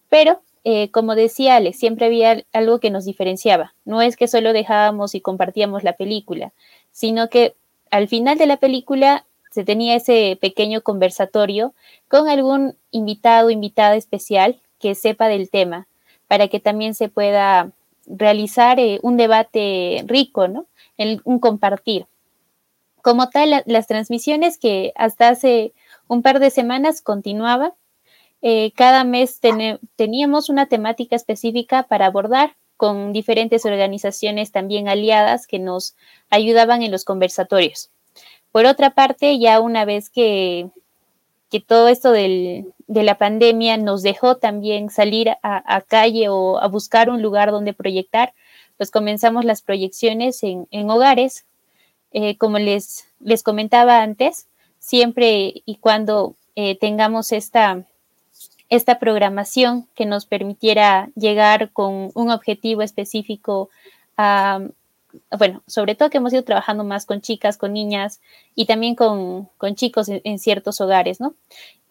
pero eh, como decía Alex, siempre había algo que nos diferenciaba. No es que solo dejábamos y compartíamos la película, sino que al final de la película se tenía ese pequeño conversatorio con algún invitado o invitada especial que sepa del tema, para que también se pueda realizar eh, un debate rico, ¿no? un compartir. Como tal, las transmisiones que hasta hace un par de semanas continuaban, eh, cada mes teníamos una temática específica para abordar con diferentes organizaciones también aliadas que nos ayudaban en los conversatorios. Por otra parte, ya una vez que, que todo esto de la pandemia nos dejó también salir a, calle o a buscar un lugar donde proyectar, pues comenzamos las proyecciones en, hogares. Eh, como les, les comentaba antes, siempre y cuando eh, tengamos esta, esta programación que nos permitiera llegar con un objetivo específico a, bueno, sobre todo que hemos ido trabajando más con chicas, con niñas y también con, chicos en, ciertos hogares, ¿no?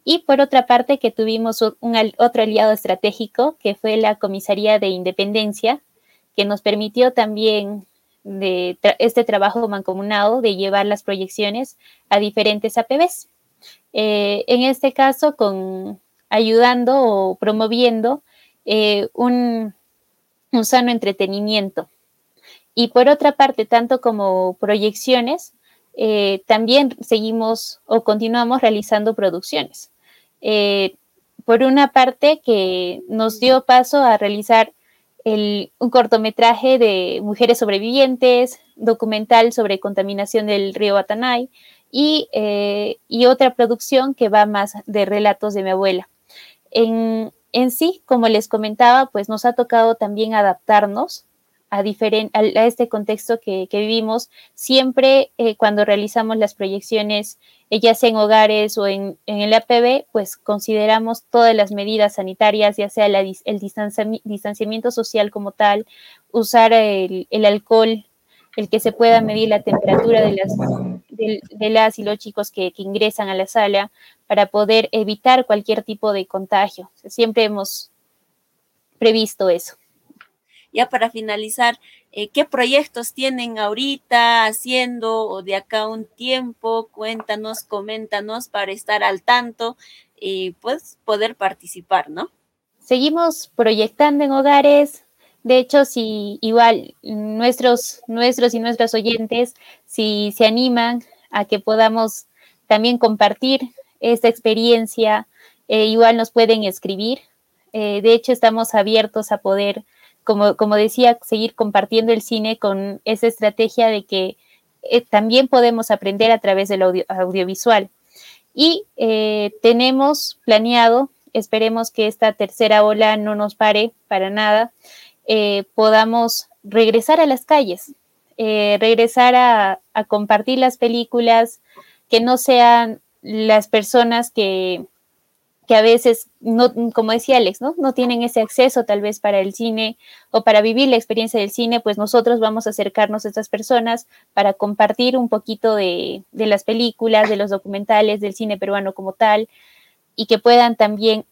Y por otra parte que tuvimos un, otro aliado estratégico que fue la Comisaría de Independencia, que nos permitió también de este trabajo mancomunado de llevar las proyecciones a diferentes APBs. Eh, en este caso, con, ayudando o promoviendo eh, un, sano entretenimiento. Y por otra parte, tanto como proyecciones, eh, también seguimos o continuamos realizando producciones. Eh, por una parte, que nos dio paso a realizar un cortometraje de mujeres sobrevivientes, documental sobre contaminación del río Atanay y, y otra producción que va más de relatos de mi abuela. En, sí, como les comentaba, pues nos ha tocado también adaptarnos a, a, este contexto que, vivimos. Siempre eh, cuando realizamos las proyecciones, eh, ya sea en hogares o en, el APB, pues consideramos todas las medidas sanitarias, ya sea el distanciamiento social como tal, usar el, el alcohol el que se pueda medir la temperatura de las, de, las y los chicos que, ingresan a la sala para poder evitar cualquier tipo de contagio. Siempre hemos previsto eso. ya para finalizar, eh, ¿qué proyectos tienen ahorita haciendo o de acá un tiempo? Cuéntanos, coméntanos para estar al tanto y pues poder participar, ¿no? Seguimos proyectando en hogares. De hecho, si igual nuestros, nuestros y nuestras oyentes, si se animan a que podamos también compartir esta experiencia, eh, igual nos pueden escribir. Eh, de hecho, estamos abiertos a poder, como, como decía, seguir compartiendo el cine con esa estrategia de que eh, también podemos aprender a través del audiovisual. Y tenemos planeado, esperemos que esta tercera ola no nos pare para nada, podamos regresar a las calles, regresar a, compartir las películas, que no sean las personas que, a veces, no, como decía Alex, ¿no? tienen ese acceso tal vez para el cine o para vivir la experiencia del cine, pues nosotros vamos a acercarnos a estas personas para compartir un poquito de las películas, de los documentales, del cine peruano como tal, y que puedan también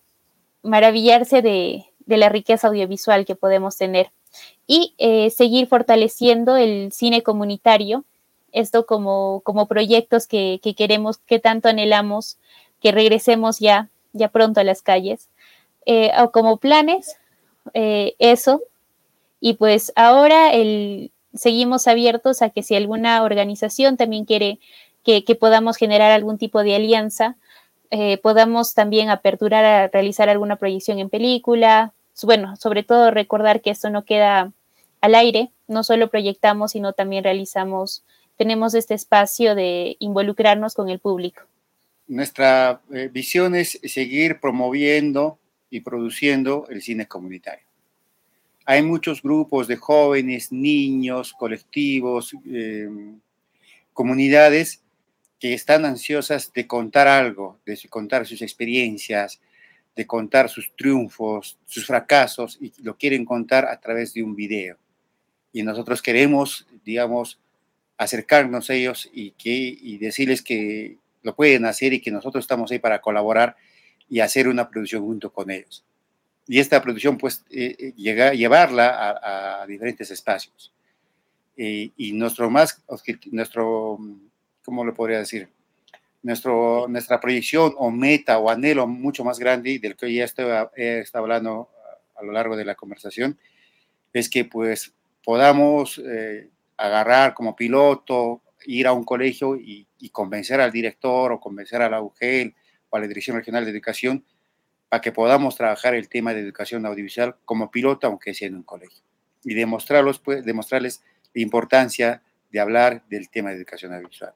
maravillarse de, de la riqueza audiovisual que podemos tener y eh, seguir fortaleciendo el cine comunitario esto como, como proyectos que, queremos, que tanto anhelamos, que regresemos ya, ya pronto a las calles, eh, o como planes, eh, eso. Y pues ahora el, seguimos abiertos a que si alguna organización también quiere que, podamos generar algún tipo de alianza, eh, podamos también aperturar a realizar alguna proyección en película. Bueno, sobre todo recordar que esto no queda al aire, no solo proyectamos, sino también realizamos tenemos este espacio de involucrarnos con el público. Nuestra eh, visión es seguir promoviendo y produciendo el cine comunitario. Hay muchos grupos de jóvenes, niños, colectivos, eh, comunidades que están ansiosas de contar algo, de contar sus experiencias, de contar sus triunfos, sus fracasos, y lo quieren contar a través de un video. Y nosotros queremos, digamos, acercarnos a ellos y, que, y decirles que lo pueden hacer y que nosotros estamos ahí para colaborar y hacer una producción junto con ellos. Y esta producción, pues, eh, eh, llevarla a, diferentes espacios. Eh, y nuestro más, nuestro, ¿cómo lo podría decir? Nuestro, nuestra proyección o meta o anhelo mucho más grande del que ya estoy, he estado hablando a, lo largo de la conversación, es que pues podamos agarrar como piloto, ir a un colegio y, convencer al director o convencer a la UGEL o a la Dirección Regional de Educación para que podamos trabajar el tema de educación audiovisual como piloto, aunque sea en un colegio. Y demostrarlos, pues, demostrarles la importancia de hablar del tema de educación audiovisual.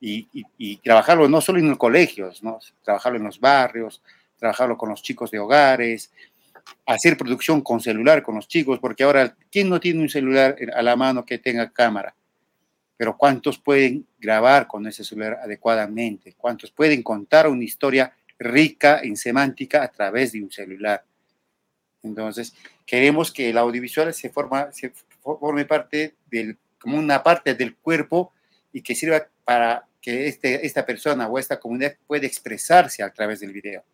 Y, trabajarlo no solo en los colegios, ¿no? trabajarlo en los barrios, trabajarlo con los chicos de hogares, hacer producción con celular con los chicos, porque ahora, ¿quién no tiene un celular a la mano que tenga cámara? Pero ¿cuántos pueden grabar con ese celular adecuadamente? ¿Cuántos pueden contar una historia rica en semántica a través de un celular? Entonces, queremos que el audiovisual se, forma, se forme parte del, como una parte del cuerpo y que sirva para que este, esta persona o esta comunidad pueda expresarse a través del video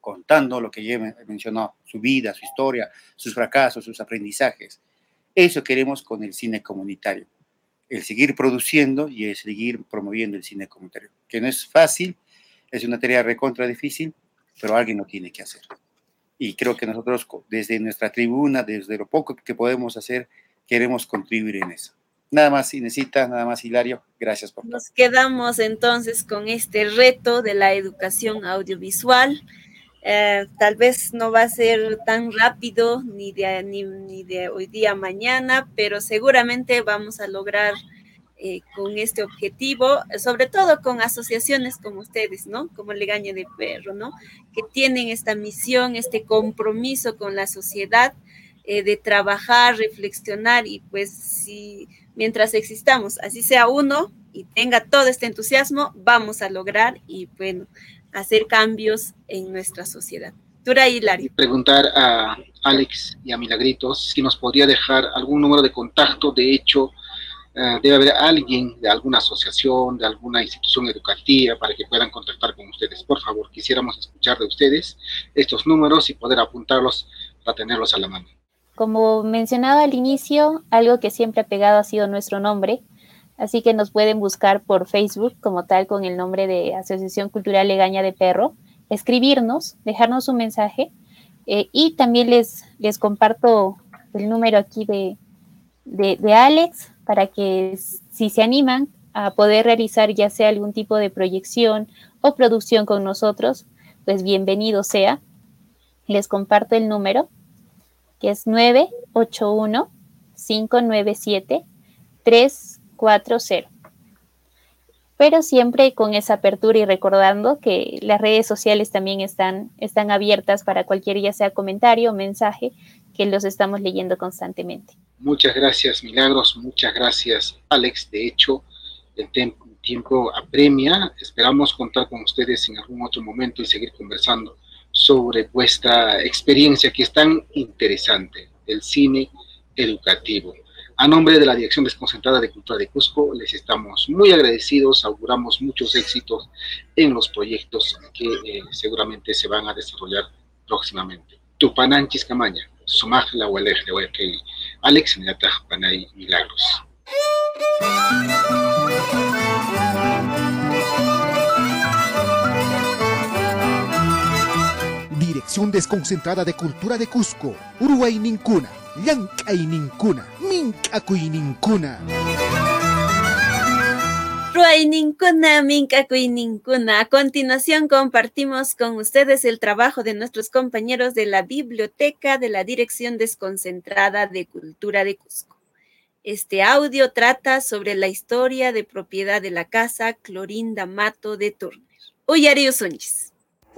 contando lo que ya mencionó, su vida, su historia, sus fracasos, sus aprendizajes. Eso queremos con el cine comunitario, el seguir produciendo y el seguir promoviendo el cine comunitario, que no es fácil, es una tarea recontra difícil, pero alguien lo tiene que hacer. Y creo que nosotros desde nuestra tribuna, desde lo poco que podemos hacer, queremos contribuir en eso. Nada más, Inesita, nada más, Hilario. Gracias por Nos quedamos entonces con este reto de la educación audiovisual. Eh, tal vez no va a ser tan rápido ni de, hoy día mañana, pero seguramente vamos a lograr eh, con este objetivo, sobre todo con asociaciones como ustedes, ¿no? Como Legaño de Perro, ¿no? Que tienen esta misión, este compromiso con la sociedad eh, de trabajar, reflexionar y pues si mientras existamos, así sea uno y tenga todo este entusiasmo, vamos a lograr y bueno, hacer cambios en nuestra sociedad. Dura Hilario. Preguntar a Alex y a Milagritos si nos podría dejar algún número de contacto. De hecho, eh, debe haber alguien de alguna asociación, de alguna institución educativa para que puedan contactar con ustedes. Por favor, quisiéramos escuchar de ustedes estos números y poder apuntarlos para tenerlos a la mano. Como mencionaba al inicio, algo que siempre ha pegado ha sido nuestro nombre, así que nos pueden buscar por Facebook como tal con el nombre de Asociación Cultural Legaña de Perro, escribirnos, dejarnos un mensaje eh, y también les, les comparto el número aquí de, de, Alex para que si se animan a poder realizar ya sea algún tipo de proyección o producción con nosotros, pues bienvenido sea. Les comparto el número, que es 981-597-340. Pero siempre con esa apertura y recordando que las redes sociales también están, están abiertas para cualquier ya sea comentario o mensaje que los estamos leyendo constantemente. Muchas gracias, Milagros. Muchas gracias, Alex. De hecho, el tiempo apremia. Esperamos contar con ustedes en algún otro momento y seguir conversando sobre vuestra experiencia que es tan interesante, el cine educativo. A nombre de la Dirección Desconcentrada de Cultura de Cusco, les estamos muy agradecidos, auguramos muchos éxitos en los proyectos que eh, seguramente se van a desarrollar próximamente. Tupananchis Camaña sumaj la Alex Panay Milagros. Desconcentrada de Cultura de Cusco, Uruguay Nincuna, Llancay Nincuna, Mincacuy Nincuna. A continuación compartimos con ustedes el trabajo de nuestros compañeros de la biblioteca de la Dirección Desconcentrada de Cultura de Cusco. Este audio trata sobre la historia de propiedad de la casa Clorinda Mato de Turner. Uyari Usunchis.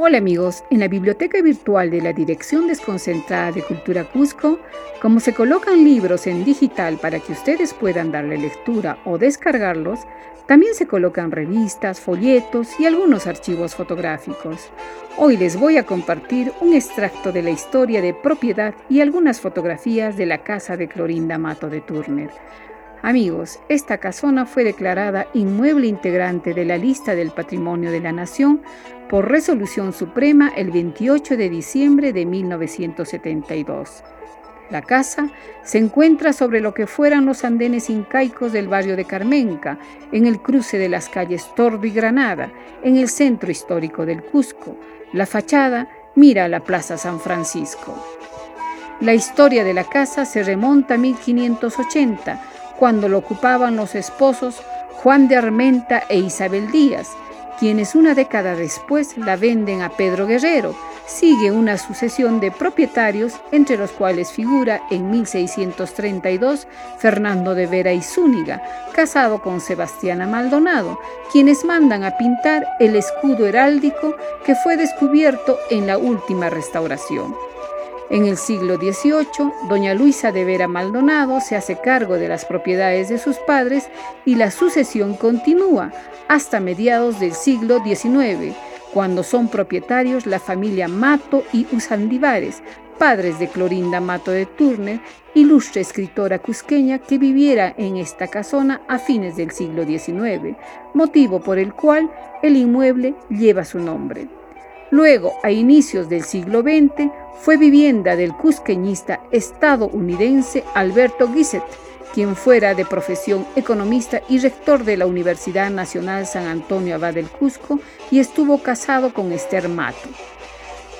Hola amigos, en la biblioteca virtual de la Dirección Desconcentrada de Cultura Cusco, como se colocan libros en digital para que ustedes puedan darle lectura o descargarlos, también se colocan revistas, folletos y algunos archivos fotográficos. Hoy les voy a compartir un extracto de la historia de propiedad y algunas fotografías de la casa de Clorinda Mato de Turner. Amigos, esta casona fue declarada inmueble integrante de la lista del Patrimonio de la Nación por resolución suprema el 28 de diciembre de 1972. La casa se encuentra sobre lo que fueran los andenes incaicos del barrio de Carmenca, en el cruce de las calles Tordo y Granada, en el centro histórico del Cusco. La fachada mira a la Plaza San Francisco. La historia de la casa se remonta a 1580, cuando lo ocupaban los esposos Juan de Armenta e Isabel Díaz, quienes una década después la venden a Pedro Guerrero. Sigue una sucesión de propietarios, entre los cuales figura en 1632 Fernando de Vera y Zúñiga, casado con Sebastiana Maldonado, quienes mandan a pintar el escudo heráldico que fue descubierto en la última restauración. En el siglo XVIII, doña Luisa de Vera Maldonado se hace cargo de las propiedades de sus padres y la sucesión continúa hasta mediados del siglo XIX, cuando son propietarios la familia Mato y Usandivares, padres de Clorinda Mato de Turner, ilustre escritora cusqueña que viviera en esta casona a fines del siglo XIX, motivo por el cual el inmueble lleva su nombre. Luego, a inicios del siglo XX, fue vivienda del cusqueñista estadounidense Alberto Gisset, quien fuera de profesión economista y rector de la Universidad Nacional San Antonio Abad del Cusco y estuvo casado con Esther Mato.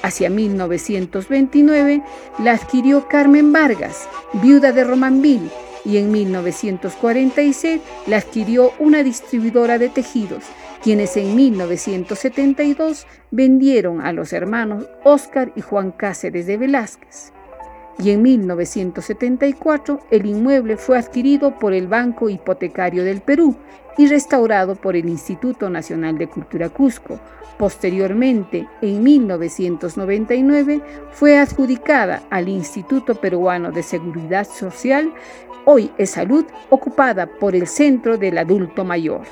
Hacia 1929 la adquirió Carmen Vargas, viuda de Romanville, y en 1946 la adquirió una distribuidora de tejidos, quienes en 1972 vendieron a los hermanos Óscar y Juan Cáceres de Velázquez. Y en 1974 el inmueble fue adquirido por el Banco Hipotecario del Perú y restaurado por el Instituto Nacional de Cultura Cusco. Posteriormente, en 1999, fue adjudicada al Instituto Peruano de Seguridad Social, hoy es Salud, ocupada por el Centro del Adulto Mayor.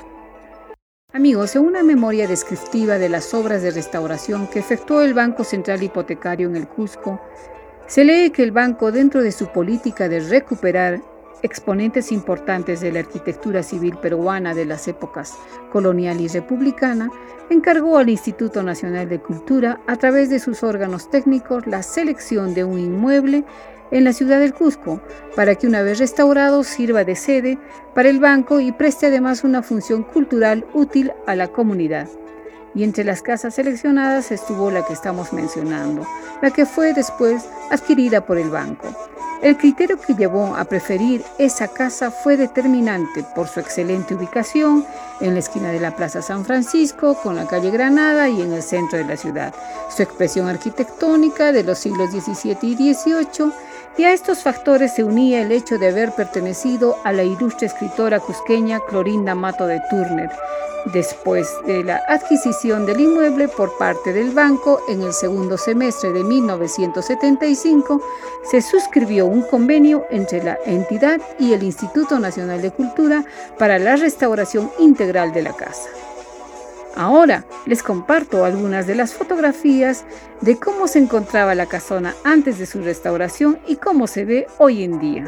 Amigos, en una memoria descriptiva de las obras de restauración que efectuó el Banco Central Hipotecario en el Cusco, se lee que el banco, dentro de su política de recuperar exponentes importantes de la arquitectura civil peruana de las épocas colonial y republicana, encargó al Instituto Nacional de Cultura, a través de sus órganos técnicos, la selección de un inmueble en la ciudad del Cusco, para que una vez restaurado sirva de sede para el banco y preste además una función cultural útil a la comunidad. Y entre las casas seleccionadas estuvo la que estamos mencionando, la que fue después adquirida por el banco. El criterio que llevó a preferir esa casa fue determinante por su excelente ubicación en la esquina de la Plaza San Francisco con la calle Granada y en el centro de la ciudad, su expresión arquitectónica de los siglos XVII y XVIII, y a estos factores se unía el hecho de haber pertenecido a la ilustre escritora cusqueña Clorinda Mato de Turner, Después de la adquisición del inmueble por parte del banco en el segundo semestre de 1975, se suscribió un convenio entre la entidad y el Instituto Nacional de Cultura para la restauración integral de la casa. Ahora les comparto algunas de las fotografías de cómo se encontraba la casona antes de su restauración y cómo se ve hoy en día.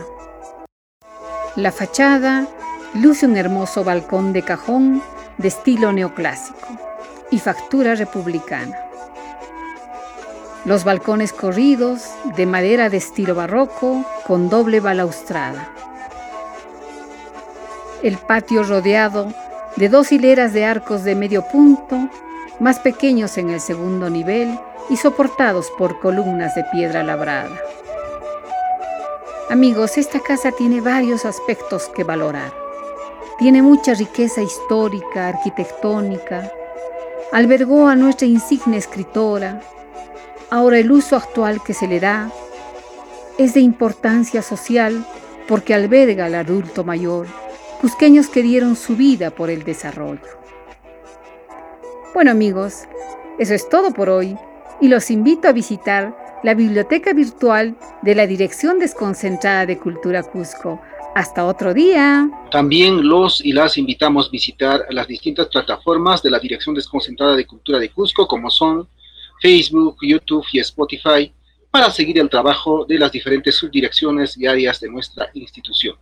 La fachada luce un hermoso balcón de cajón de estilo neoclásico y factura republicana. Los balcones corridos de madera de estilo barroco con doble balaustrada. El patio rodeado de dos hileras de arcos de medio punto, más pequeños en el segundo nivel y soportados por columnas de piedra labrada. Amigos, esta casa tiene varios aspectos que valorar. Tiene mucha riqueza histórica, arquitectónica. Albergó a nuestra insigne escritora. Ahora el uso actual que se le da es de importancia social porque alberga al adulto mayor, cusqueños que dieron su vida por el desarrollo. Bueno amigos, eso es todo por hoy y los invito a visitar la biblioteca virtual de la Dirección Desconcentrada de Cultura Cusco hasta otro día. También los y las invitamos a visitar las distintas plataformas de la Dirección Desconcentrada de Cultura de Cusco, como son Facebook, YouTube y Spotify, para seguir el trabajo de las diferentes subdirecciones y áreas de nuestra institución.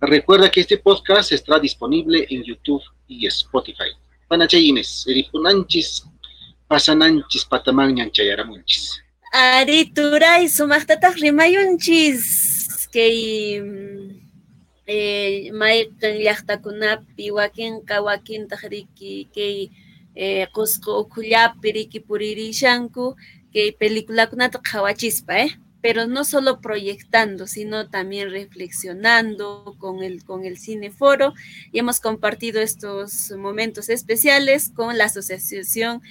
Recuerda que este podcast estará disponible en YouTube y Spotify. Panachayines, eripunanchis, pasananchis, patamanñanchayaramunchis. Arituray, sumaqtataq rimayunchis, que eh, mayqin llaqtakunapi wakinqa wakintaq riki kay Cusco ukhullapi riki puririshanku kay peliculakunata qhawachispa, eh? Pero no solo proyectando, sino también reflexionando con el, con el Cineforo. Y hemos compartido estos momentos especiales con la Asociación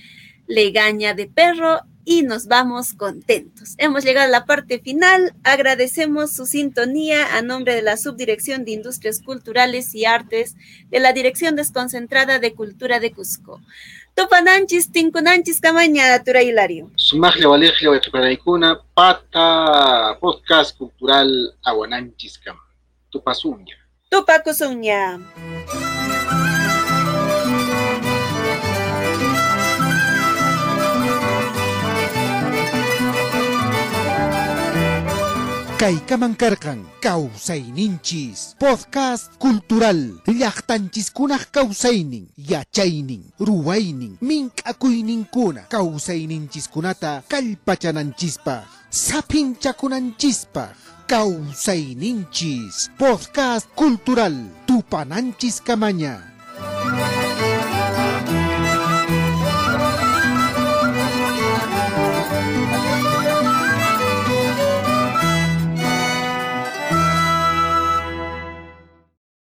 Legaña de Perro y nos vamos contentos. Hemos llegado a la parte final. Agradecemos su sintonía a nombre de la Subdirección de Industrias Culturales y Artes de la Dirección Desconcentrada de Cultura de Cusco. Tupananchis, tinkunanchis, camaña, Tura Hilario. Sumajle Valegio, Ecuparaicuna, Pata, Podcast Cultural, Aguananchis, Cama. Tupasuña. Tupacusuña. Kaykaman karkan ninchis podcast cultural llaqtanchiskunaq kawsaynin yachaynin ruwaynin mink'akuyninkuna kawsayninchiskuna kallpachananchispaq sapinchakunanchispaq ninchis podcast cultural tupananchis kamaña